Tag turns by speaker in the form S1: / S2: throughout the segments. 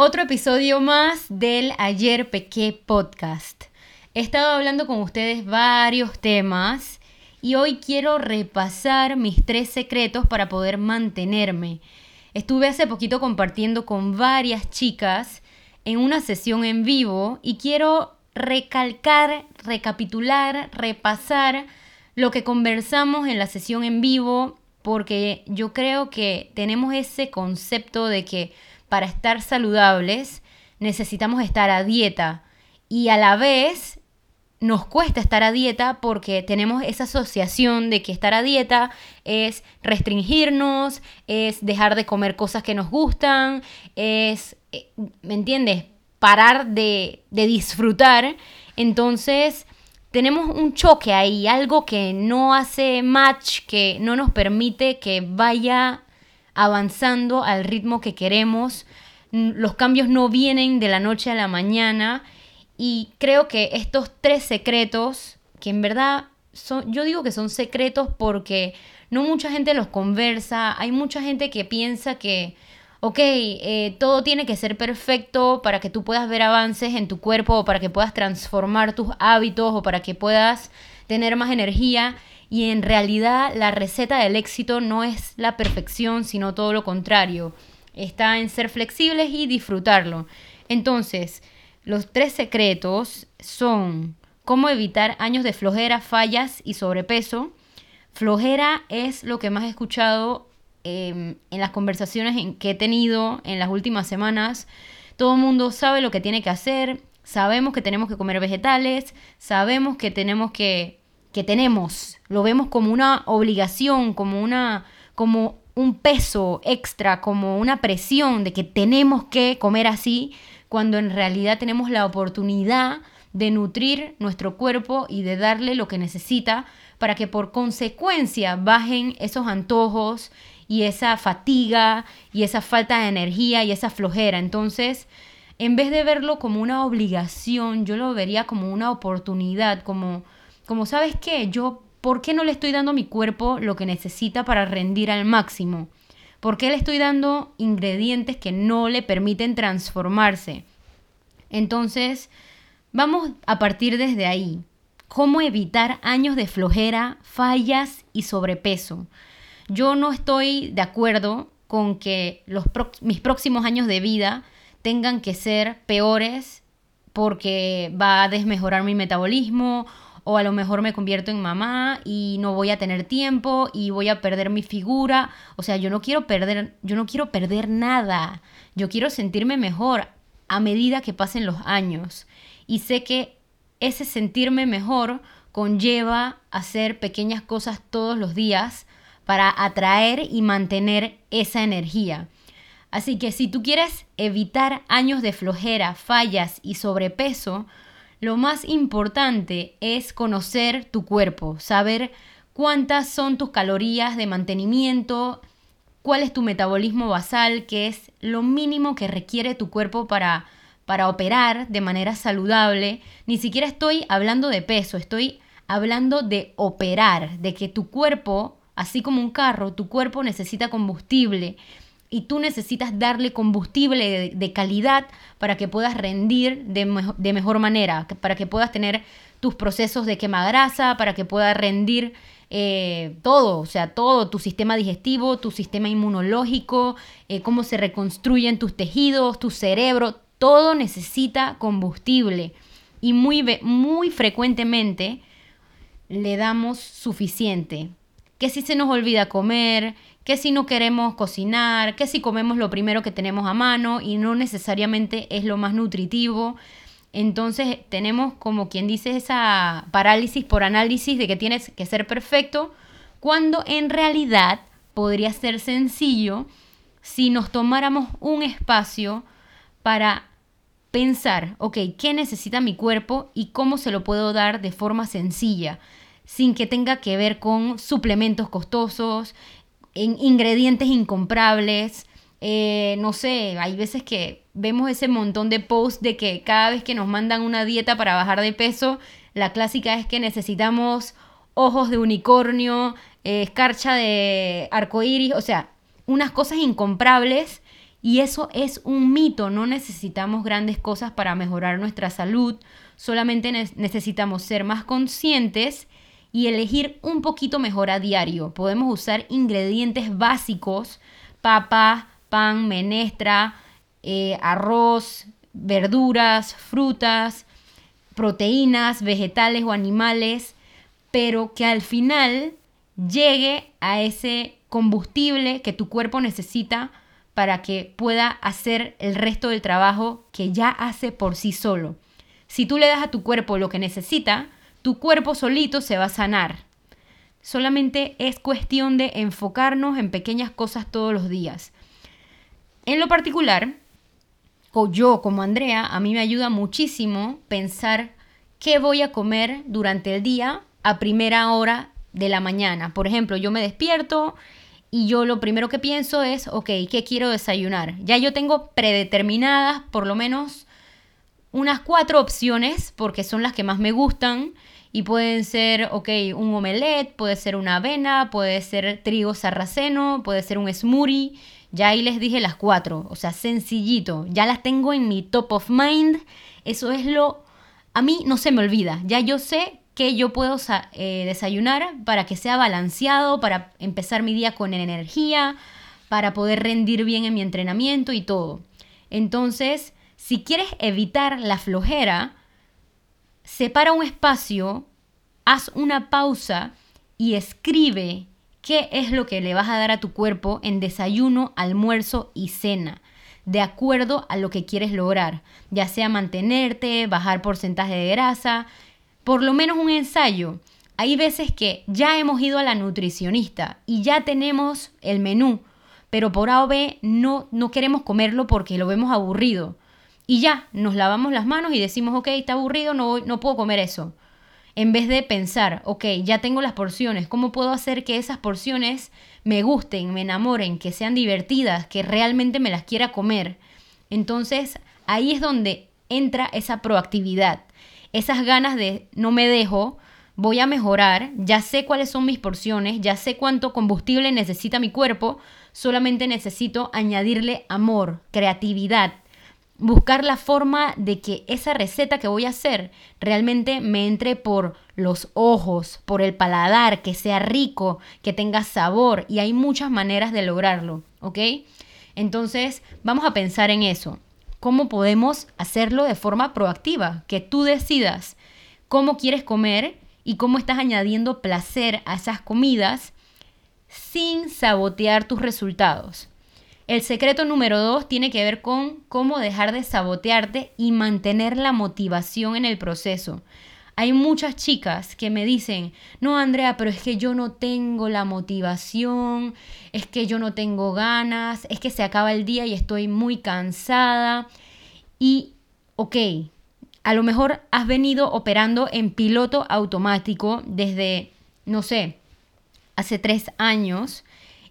S1: Otro episodio más del Ayer Pequé podcast. He estado hablando con ustedes varios temas y hoy quiero repasar mis tres secretos para poder mantenerme. Estuve hace poquito compartiendo con varias chicas en una sesión en vivo y quiero recalcar, recapitular, repasar lo que conversamos en la sesión en vivo porque yo creo que tenemos ese concepto de que para estar saludables necesitamos estar a dieta y a la vez nos cuesta estar a dieta porque tenemos esa asociación de que estar a dieta es restringirnos, es dejar de comer cosas que nos gustan, es, eh, ¿me entiendes? Parar de, de disfrutar. Entonces tenemos un choque ahí, algo que no hace match, que no nos permite que vaya avanzando al ritmo que queremos. Los cambios no vienen de la noche a la mañana y creo que estos tres secretos, que en verdad son, yo digo que son secretos porque no mucha gente los conversa, hay mucha gente que piensa que, ok, eh, todo tiene que ser perfecto para que tú puedas ver avances en tu cuerpo o para que puedas transformar tus hábitos o para que puedas tener más energía y en realidad la receta del éxito no es la perfección, sino todo lo contrario. Está en ser flexibles y disfrutarlo. Entonces, los tres secretos son cómo evitar años de flojera, fallas y sobrepeso. Flojera es lo que más he escuchado em, en las conversaciones que he tenido en las últimas semanas. Todo el mundo sabe lo que tiene que hacer, sabemos que tenemos que comer vegetales, sabemos que tenemos que que tenemos, lo vemos como una obligación, como una como un peso extra, como una presión de que tenemos que comer así, cuando en realidad tenemos la oportunidad de nutrir nuestro cuerpo y de darle lo que necesita para que por consecuencia bajen esos antojos y esa fatiga y esa falta de energía y esa flojera. Entonces, en vez de verlo como una obligación, yo lo vería como una oportunidad, como como sabes qué, yo, ¿por qué no le estoy dando a mi cuerpo lo que necesita para rendir al máximo? ¿Por qué le estoy dando ingredientes que no le permiten transformarse? Entonces, vamos a partir desde ahí. ¿Cómo evitar años de flojera, fallas y sobrepeso? Yo no estoy de acuerdo con que mis próximos años de vida tengan que ser peores porque va a desmejorar mi metabolismo o a lo mejor me convierto en mamá y no voy a tener tiempo y voy a perder mi figura. O sea, yo no quiero perder, yo no quiero perder nada. Yo quiero sentirme mejor a medida que pasen los años. Y sé que ese sentirme mejor conlleva hacer pequeñas cosas todos los días para atraer y mantener esa energía. Así que si tú quieres evitar años de flojera, fallas y sobrepeso, lo más importante es conocer tu cuerpo, saber cuántas son tus calorías de mantenimiento, cuál es tu metabolismo basal, que es lo mínimo que requiere tu cuerpo para, para operar de manera saludable. Ni siquiera estoy hablando de peso, estoy hablando de operar, de que tu cuerpo, así como un carro, tu cuerpo necesita combustible y tú necesitas darle combustible de, calidad para que puedas rendir de, mejor manera, para que puedas tener tus procesos de quema grasa, para que puedas rendir eh, todo, o sea, todo, tu sistema digestivo, tu sistema inmunológico, eh, cómo se reconstruyen tus tejidos, tu cerebro, todo necesita combustible. Y muy, muy frecuentemente le damos suficiente. Que si se nos olvida comer, que si no queremos cocinar, que si comemos lo primero que tenemos a mano y no necesariamente es lo más nutritivo. Entonces tenemos como quien dice esa parálisis por análisis de que tienes que ser perfecto, cuando en realidad podría ser sencillo si nos tomáramos un espacio para pensar, ok, ¿qué necesita mi cuerpo y cómo se lo puedo dar de forma sencilla? sin que tenga que ver con suplementos costosos, en ingredientes incomprables. Eh, no sé, hay veces que vemos ese montón de posts de que cada vez que nos mandan una dieta para bajar de peso, la clásica es que necesitamos ojos de unicornio, eh, escarcha de arcoíris, o sea, unas cosas incomprables Y eso es un mito, no necesitamos grandes cosas para mejorar nuestra salud, solamente necesitamos ser más conscientes y elegir un poquito mejor a diario. Podemos usar ingredientes básicos, papa, pan, menestra, eh, arroz, verduras, frutas, proteínas, vegetales o animales, pero que al final llegue a ese combustible que tu cuerpo necesita para que pueda hacer el resto del trabajo que ya hace por sí solo. Si tú le das a tu cuerpo lo que necesita, tu cuerpo solito se va a sanar. Solamente es cuestión de enfocarnos en pequeñas cosas todos los días. En lo particular, o yo como Andrea, a mí me ayuda muchísimo pensar qué voy a comer durante el día a primera hora de la mañana. Por ejemplo, yo me despierto y yo lo primero que pienso es, ok, ¿qué quiero desayunar? Ya yo tengo predeterminadas por lo menos unas cuatro opciones porque son las que más me gustan y pueden ser, ok, un omelette, puede ser una avena, puede ser trigo sarraceno, puede ser un smoothie. Ya ahí les dije las cuatro, o sea, sencillito. Ya las tengo en mi top of mind. Eso es lo... A mí no se me olvida. Ya yo sé que yo puedo eh, desayunar para que sea balanceado, para empezar mi día con energía, para poder rendir bien en mi entrenamiento y todo. Entonces, si quieres evitar la flojera, separa un espacio, haz una pausa y escribe qué es lo que le vas a dar a tu cuerpo en desayuno, almuerzo y cena, de acuerdo a lo que quieres lograr, ya sea mantenerte, bajar porcentaje de grasa, por lo menos un ensayo. Hay veces que ya hemos ido a la nutricionista y ya tenemos el menú, pero por A o B no, no queremos comerlo porque lo vemos aburrido. Y ya, nos lavamos las manos y decimos, ok, está aburrido, no, no puedo comer eso. En vez de pensar, ok, ya tengo las porciones, ¿cómo puedo hacer que esas porciones me gusten, me enamoren, que sean divertidas, que realmente me las quiera comer? Entonces, ahí es donde entra esa proactividad esas ganas de no me dejo, voy a mejorar, ya sé cuáles son mis porciones, ya sé cuánto combustible necesita mi cuerpo, solamente necesito añadirle amor, creatividad, buscar la forma de que esa receta que voy a hacer realmente me entre por los ojos, por el paladar, que sea rico, que tenga sabor y hay muchas maneras de lograrlo, ¿ok? Entonces vamos a pensar en eso cómo podemos hacerlo de forma proactiva, que tú decidas cómo quieres comer y cómo estás añadiendo placer a esas comidas sin sabotear tus resultados. El secreto número dos tiene que ver con cómo dejar de sabotearte y mantener la motivación en el proceso. Hay muchas chicas que me dicen, no Andrea, pero es que yo no tengo la motivación, es que yo no tengo ganas, es que se acaba el día y estoy muy cansada. Y, ok, a lo mejor has venido operando en piloto automático desde, no sé, hace tres años.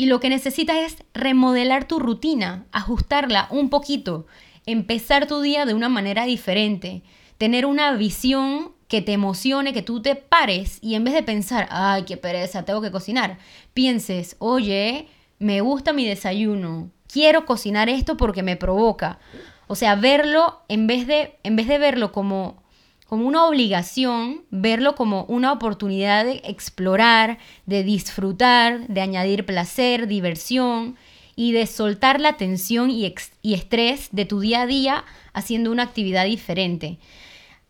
S1: Y lo que necesitas es remodelar tu rutina, ajustarla un poquito, empezar tu día de una manera diferente, tener una visión que te emocione, que tú te pares y en vez de pensar, ay, qué pereza, tengo que cocinar, pienses, oye, me gusta mi desayuno, quiero cocinar esto porque me provoca. O sea, verlo, en vez de, en vez de verlo como, como una obligación, verlo como una oportunidad de explorar, de disfrutar, de añadir placer, diversión y de soltar la tensión y, y estrés de tu día a día haciendo una actividad diferente.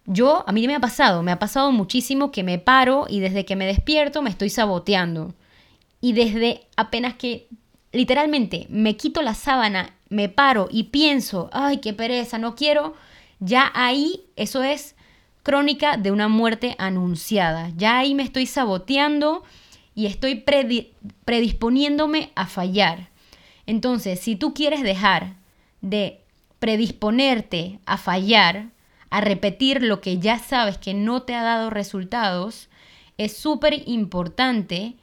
S1: Yo, a mí me ha pasado, me ha pasado muchísimo que me paro y desde que me despierto me estoy saboteando. Y desde apenas que literalmente me quito la sábana, me paro y pienso, ay, qué pereza, no quiero, ya ahí eso es crónica de una muerte anunciada. Ya ahí me estoy saboteando y estoy predisponiéndome a fallar. Entonces, si tú quieres dejar de predisponerte a fallar, a repetir lo que ya sabes que no te ha dado resultados, es súper importante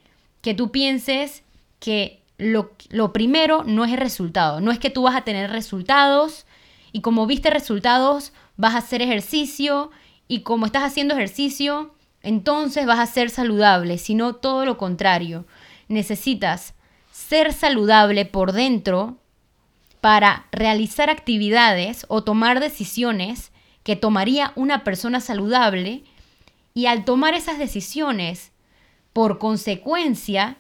S1: que tú pienses que lo, lo, primero no es el resultado. No es que tú vas a tener resultados y como viste resultados vas a hacer ejercicio y como estás haciendo ejercicio entonces vas a ser saludable, sino todo lo contrario. Necesitas ser saludable por dentro para realizar actividades o tomar decisiones que tomaría una persona saludable y al tomar esas decisiones, por consecuencia,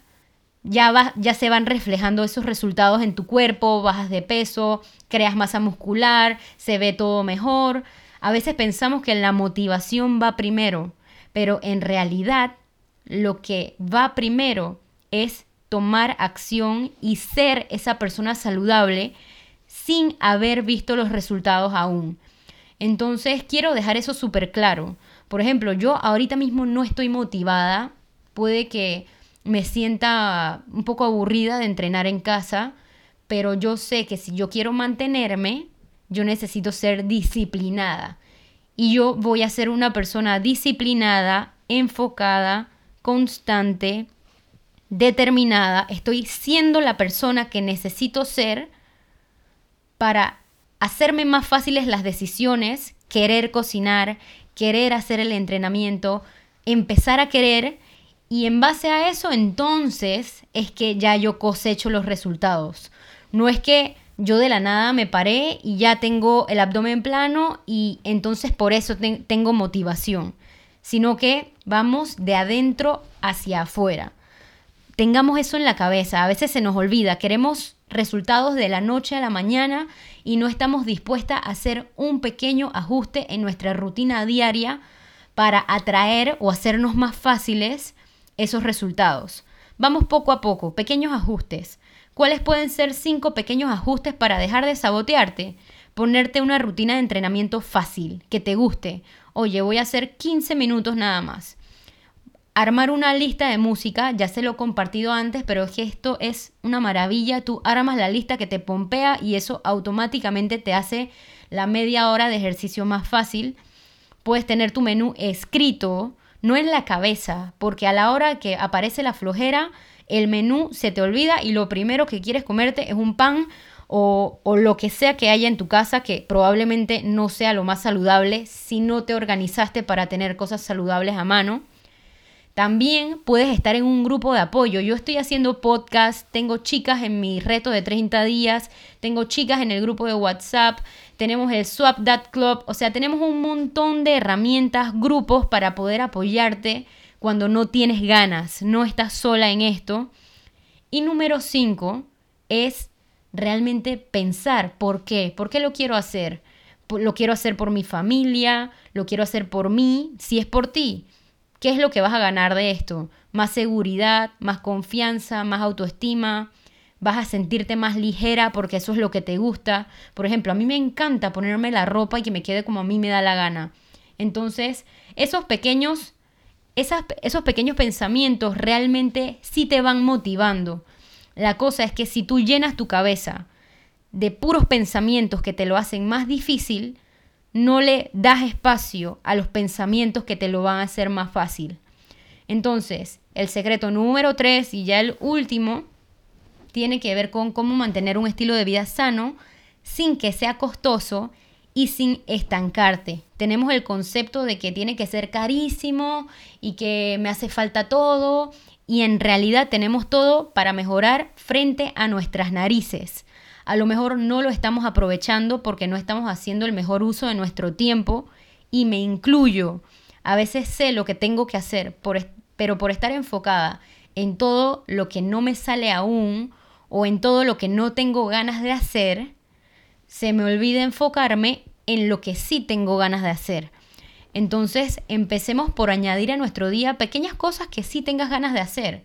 S1: ya, ya se van reflejando esos resultados en tu cuerpo, bajas de peso, creas masa muscular, se ve todo mejor. A veces pensamos que la motivación va primero, pero en realidad lo que va primero es tomar acción y ser esa persona saludable sin haber visto los resultados aún. Entonces quiero dejar eso súper claro. Por ejemplo, yo ahorita mismo no estoy motivada, puede que me sienta un poco aburrida de entrenar en casa, pero yo sé que si yo quiero mantenerme, yo necesito ser disciplinada. Y yo voy a ser una persona disciplinada, enfocada, constante, determinada. Estoy siendo la persona que necesito ser para hacerme más fáciles las decisiones, querer cocinar, querer hacer el entrenamiento, empezar a querer y en base a eso entonces es que ya yo cosecho los resultados. No es que yo de la nada me paré y ya tengo el abdomen plano y entonces por eso tengo motivación, sino que vamos de adentro hacia afuera. Tengamos eso en la cabeza, a veces se nos olvida, queremos resultados de la noche a la mañana y no estamos dispuestas a hacer un pequeño ajuste en nuestra rutina diaria para atraer o hacernos más fáciles esos resultados. Vamos poco a poco, pequeños ajustes. ¿Cuáles pueden ser cinco pequeños ajustes para dejar de sabotearte? Ponerte una rutina de entrenamiento fácil, que te guste. Oye, voy a hacer 15 minutos nada más. Armar una lista de música, ya se lo he compartido antes, pero es que esto es una maravilla. Tú armas la lista que te pompea y eso automáticamente te hace la media hora de ejercicio más fácil. Puedes tener tu menú escrito, no en la cabeza, porque a la hora que aparece la flojera, el menú se te olvida y lo primero que quieres comerte es un pan o, o, lo que sea que haya en tu casa que probablemente no sea lo más saludable si no te organizaste para tener cosas saludables a mano. También puedes estar en un grupo de apoyo. Yo estoy haciendo podcast, tengo chicas en mi reto de 30 días, tengo chicas en el grupo de WhatsApp, tenemos el Swap That Club, o sea, tenemos un montón de herramientas, grupos para poder apoyarte cuando no tienes ganas, no estás sola en esto. Y número 5 es realmente pensar por qué, por qué lo quiero hacer. Lo quiero hacer por mi familia, lo quiero hacer por mí, si es por ti ¿Qué es lo que vas a ganar de esto? Más seguridad, más confianza, más autoestima, vas a sentirte más ligera porque eso es lo que te gusta. Por ejemplo, a mí me encanta ponerme la ropa y que me quede como a mí me da la gana. Entonces, esos pequeños, esos pequeños pensamientos realmente sí te van motivando. La cosa es que si tú llenas tu cabeza de puros pensamientos que te lo hacen más difícil, no le das espacio a los pensamientos que te lo van a hacer más fácil. Entonces, el secreto número tres y ya el último tiene que ver con cómo mantener un estilo de vida sano sin que sea costoso y sin estancarte. Tenemos el concepto de que tiene que ser carísimo y que me hace falta todo y en realidad tenemos todo para mejorar frente a nuestras narices a lo mejor no lo estamos aprovechando porque no estamos haciendo el mejor uso de nuestro tiempo y me incluyo. A veces sé lo que tengo que hacer, pero por estar enfocada en todo lo que no me sale aún o en todo lo que no tengo ganas de hacer, se me olvida enfocarme en lo que sí tengo ganas de hacer. Entonces empecemos por añadir a nuestro día pequeñas cosas que sí tengas ganas de hacer.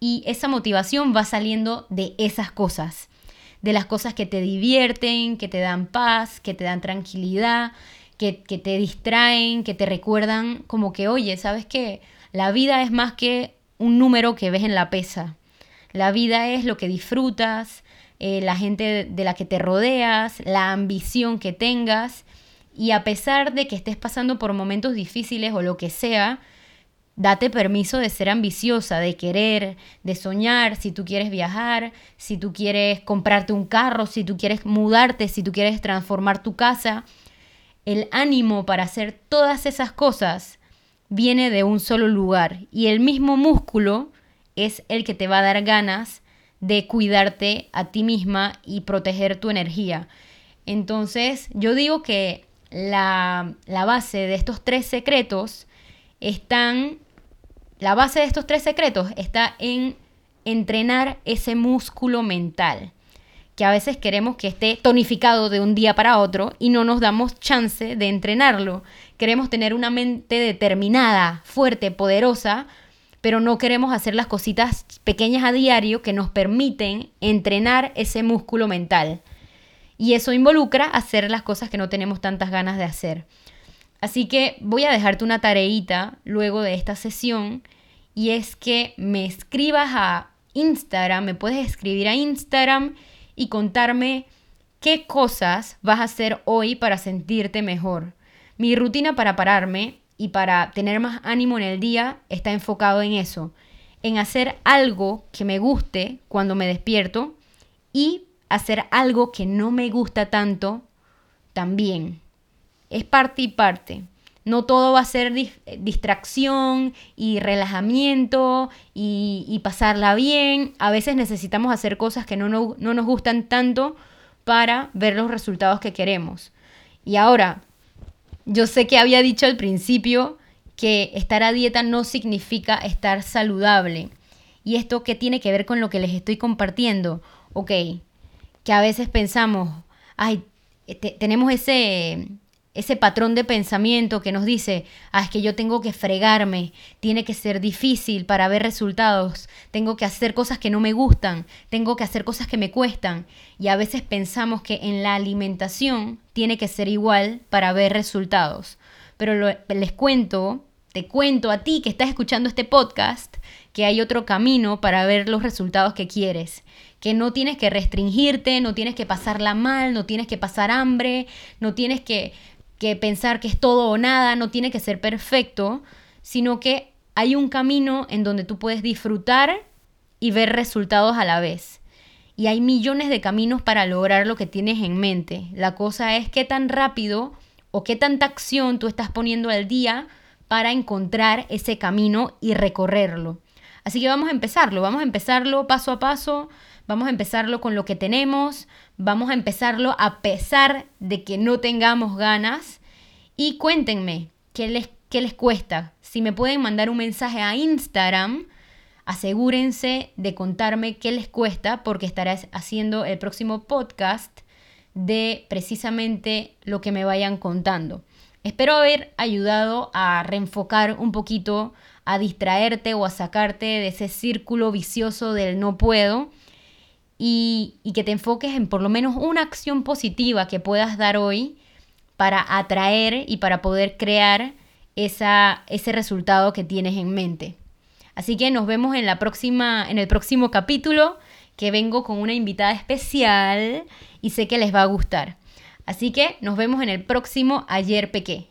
S1: Y esa motivación va saliendo de esas cosas de las cosas que te divierten, que te dan paz, que te dan tranquilidad, que, te distraen, que te recuerdan como que, oye, ¿sabes qué? La vida es más que un número que ves en la pesa. La vida es lo que disfrutas, eh, la gente de la que te rodeas, la ambición que tengas. Y a pesar de que estés pasando por momentos difíciles o lo que sea, Date permiso de ser ambiciosa, de querer, de soñar, si tú quieres viajar, si tú quieres comprarte un carro, si tú quieres mudarte, si tú quieres transformar tu casa. El ánimo para hacer todas esas cosas viene de un solo lugar y el mismo músculo es el que te va a dar ganas de cuidarte a ti misma y proteger tu energía. Entonces, yo digo que la, la base de estos tres secretos están, la base de estos tres secretos está en entrenar ese músculo mental que a veces queremos que esté tonificado de un día para otro y no nos damos chance de entrenarlo. Queremos tener una mente determinada, fuerte, poderosa, pero no queremos hacer las cositas pequeñas a diario que nos permiten entrenar ese músculo mental. Y eso involucra hacer las cosas que no tenemos tantas ganas de hacer. Así que voy a dejarte una tareita luego de esta sesión y es que me escribas a Instagram, me puedes escribir a Instagram y contarme qué cosas vas a hacer hoy para sentirte mejor. Mi rutina para pararme y para tener más ánimo en el día está enfocado en eso, en hacer algo que me guste cuando me despierto y hacer algo que no me gusta tanto también. Es parte y parte. No todo va a ser distracción y relajamiento y, pasarla bien. A veces necesitamos hacer cosas que no, no, no nos gustan tanto para ver los resultados que queremos. Y ahora, yo sé que había dicho al principio que estar a dieta no significa estar saludable. ¿Y esto qué tiene que ver con lo que les estoy compartiendo? Ok, que a veces pensamos, ay, tenemos ese, ese patrón de pensamiento que nos dice, ah, es que yo tengo que fregarme, tiene que ser difícil para ver resultados, tengo que hacer cosas que no me gustan, tengo que hacer cosas que me cuestan. Y a veces pensamos que en la alimentación tiene que ser igual para ver resultados. Pero les cuento, te cuento a ti que estás escuchando este podcast, que hay otro camino para ver los resultados que quieres que no tienes que restringirte, no tienes que pasarla mal, no tienes que pasar hambre, no tienes que que pensar que es todo o nada, no tiene que ser perfecto, sino que hay un camino en donde tú puedes disfrutar y ver resultados a la vez. Y hay millones de caminos para lograr lo que tienes en mente. La cosa es qué tan rápido o qué tanta acción tú estás poniendo al día para encontrar ese camino y recorrerlo. Así que vamos a empezarlo, vamos a empezarlo paso a paso, vamos a empezarlo con lo que tenemos, vamos a empezarlo a pesar de que no tengamos ganas y cuéntenme qué les, qué les cuesta. Si me pueden mandar un mensaje a Instagram, asegúrense de contarme qué les cuesta porque estaré haciendo el próximo podcast de precisamente lo que me vayan contando. Espero haber ayudado a reenfocar un poquito a distraerte o a sacarte de ese círculo vicioso del no puedo y, que te enfoques en por lo menos una acción positiva que puedas dar hoy para atraer y para poder crear esa, ese resultado que tienes en mente. Así que nos vemos en, la próxima, en el próximo capítulo que vengo con una invitada especial y sé que les va a gustar. Así que nos vemos en el próximo Ayer Pequé.